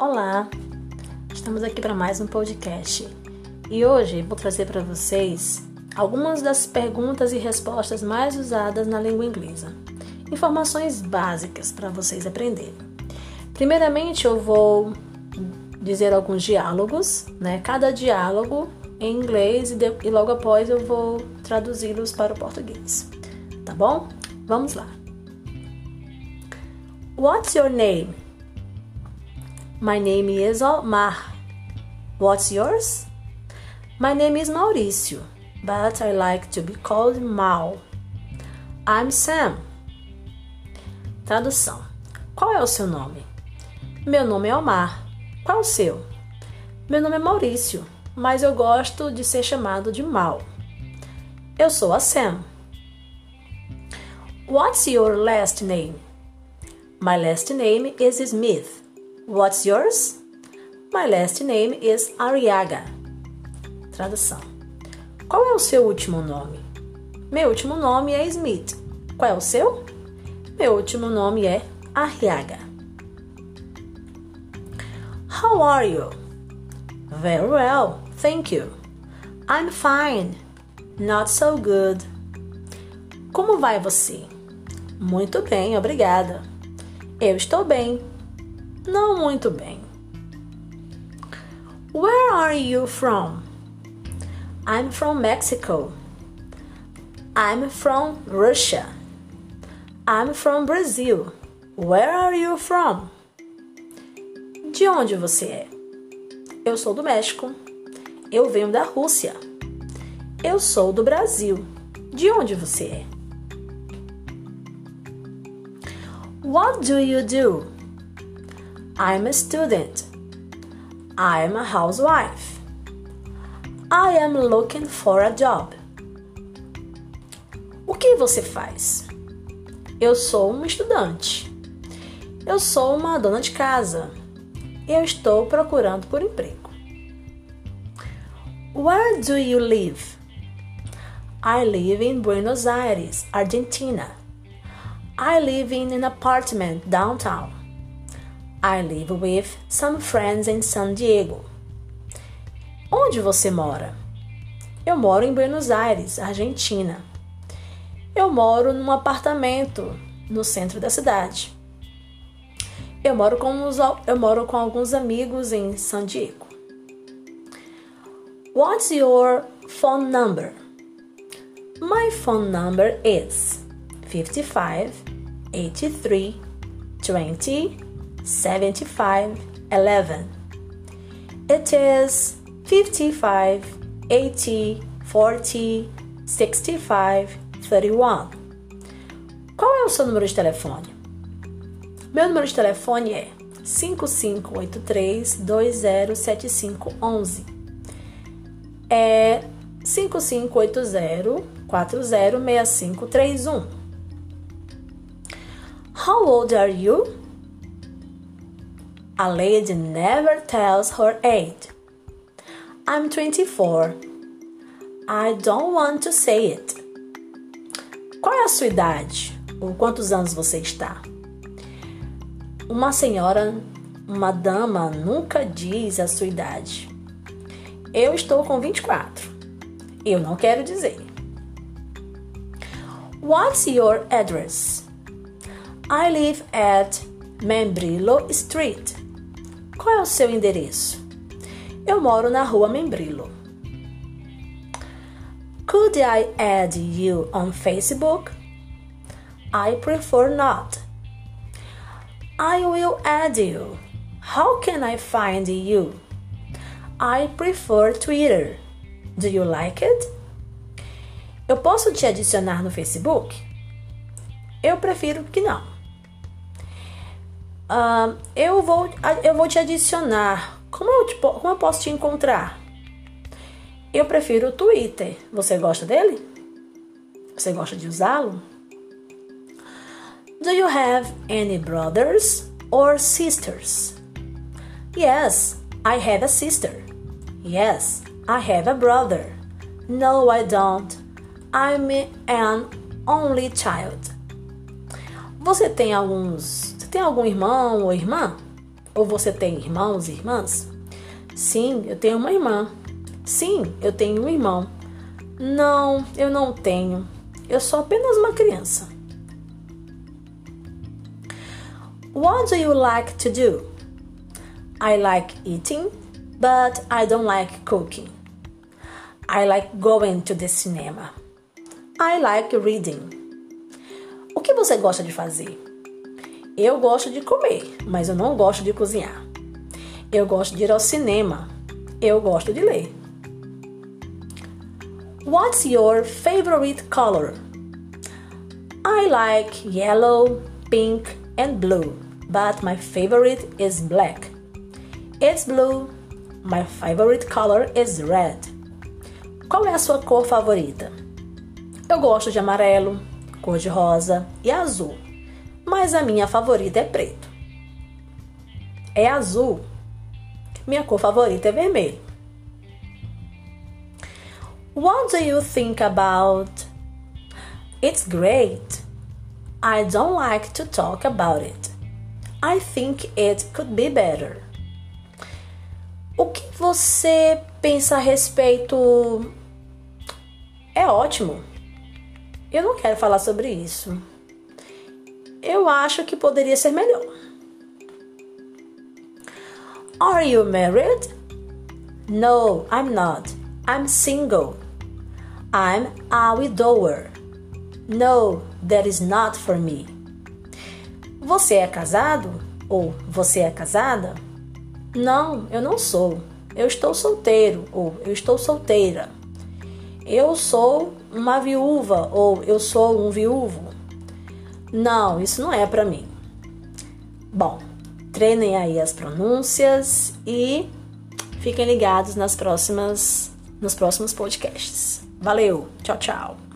Olá, estamos aqui para mais um podcast e hoje vou trazer para vocês algumas das perguntas e respostas mais usadas na língua inglesa, informações básicas para vocês aprenderem. Primeiramente, eu vou dizer alguns diálogos, né? Cada diálogo em inglês e, de, e logo após eu vou traduzi-los para o português, tá bom? Vamos lá. What's your name? My name is Omar. What's yours? My name is Mauricio, but I like to be called Mal. I'm Sam. Tradução: Qual é o seu nome? Meu nome é Omar. Qual o seu? Meu nome é Maurício, mas eu gosto de ser chamado de Mal. Eu sou a Sam. What's your last name? My last name is Smith. What's yours? My last name is Ariaga. Tradução: Qual é o seu último nome? Meu último nome é Smith. Qual é o seu? Meu último nome é Arriaga. How are you? Very well, thank you. I'm fine. Not so good. Como vai você? Muito bem, obrigada. Eu estou bem. Não muito bem. Where are you from? I'm from Mexico. I'm from Russia. I'm from Brazil. Where are you from? De onde você é? Eu sou do México. Eu venho da Rússia. Eu sou do Brasil. De onde você é? What do you do? I'm a student. I'm a housewife. I am looking for a job. O que você faz? Eu sou uma estudante. Eu sou uma dona de casa. Eu estou procurando por emprego. Where do you live? I live in Buenos Aires, Argentina. I live in an apartment downtown. I live with some friends in San Diego. Onde você mora? Eu moro em Buenos Aires, Argentina. Eu moro num apartamento no centro da cidade. Eu moro com, uns, eu moro com alguns amigos em San Diego. What's your phone number? My phone number is 55 83 20 75 11. It is 55 80 40 65 31. Qual é o seu número de telefone? Meu número de telefone é 5583 207511. É 5580 406531. How old are you? A lady never tells her age. I'm 24. I don't want to say it. Qual é a sua idade? Ou quantos anos você está? Uma senhora, uma dama, nunca diz a sua idade. Eu estou com 24. Eu não quero dizer. What's your address? I live at Membrilo Street. Qual é o seu endereço? Eu moro na rua Membrilo. Could I add you on Facebook? I prefer not. I will add you. How can I find you? I prefer Twitter. Do you like it? Eu posso te adicionar no Facebook? Eu prefiro que não. Uh, eu, vou, eu vou te adicionar. Como eu, te, como eu posso te encontrar? Eu prefiro o Twitter. Você gosta dele? Você gosta de usá-lo? Do you have any brothers or sisters? Yes, I have a sister. Yes, I have a brother. No, I don't. I'm an only child. Você tem alguns tem algum irmão ou irmã? Ou você tem irmãos e irmãs? Sim, eu tenho uma irmã. Sim, eu tenho um irmão. Não, eu não tenho. Eu sou apenas uma criança. What do you like to do? I like eating, but I don't like cooking. I like going to the cinema. I like reading. O que você gosta de fazer? Eu gosto de comer, mas eu não gosto de cozinhar. Eu gosto de ir ao cinema. Eu gosto de ler. What's your favorite color? I like yellow, pink, and blue, but my favorite is black. It's blue. My favorite color is red. Qual é a sua cor favorita? Eu gosto de amarelo, cor de rosa e azul mas a minha favorita é preto. É azul. Minha cor favorita é vermelho. What do you think about? It's great. I don't like to talk about it. I think it could be better. O que você pensa a respeito? É ótimo. Eu não quero falar sobre isso eu acho que poderia ser melhor. Are you married? No, I'm not. I'm single. I'm a widower. No, that is not for me. Você é casado? Ou você é casada? Não, eu não sou. Eu estou solteiro ou eu estou solteira. Eu sou uma viúva ou eu sou um viúvo. Não, isso não é para mim. Bom, treinem aí as pronúncias e fiquem ligados nas próximas nos próximos podcasts. Valeu, tchau, tchau.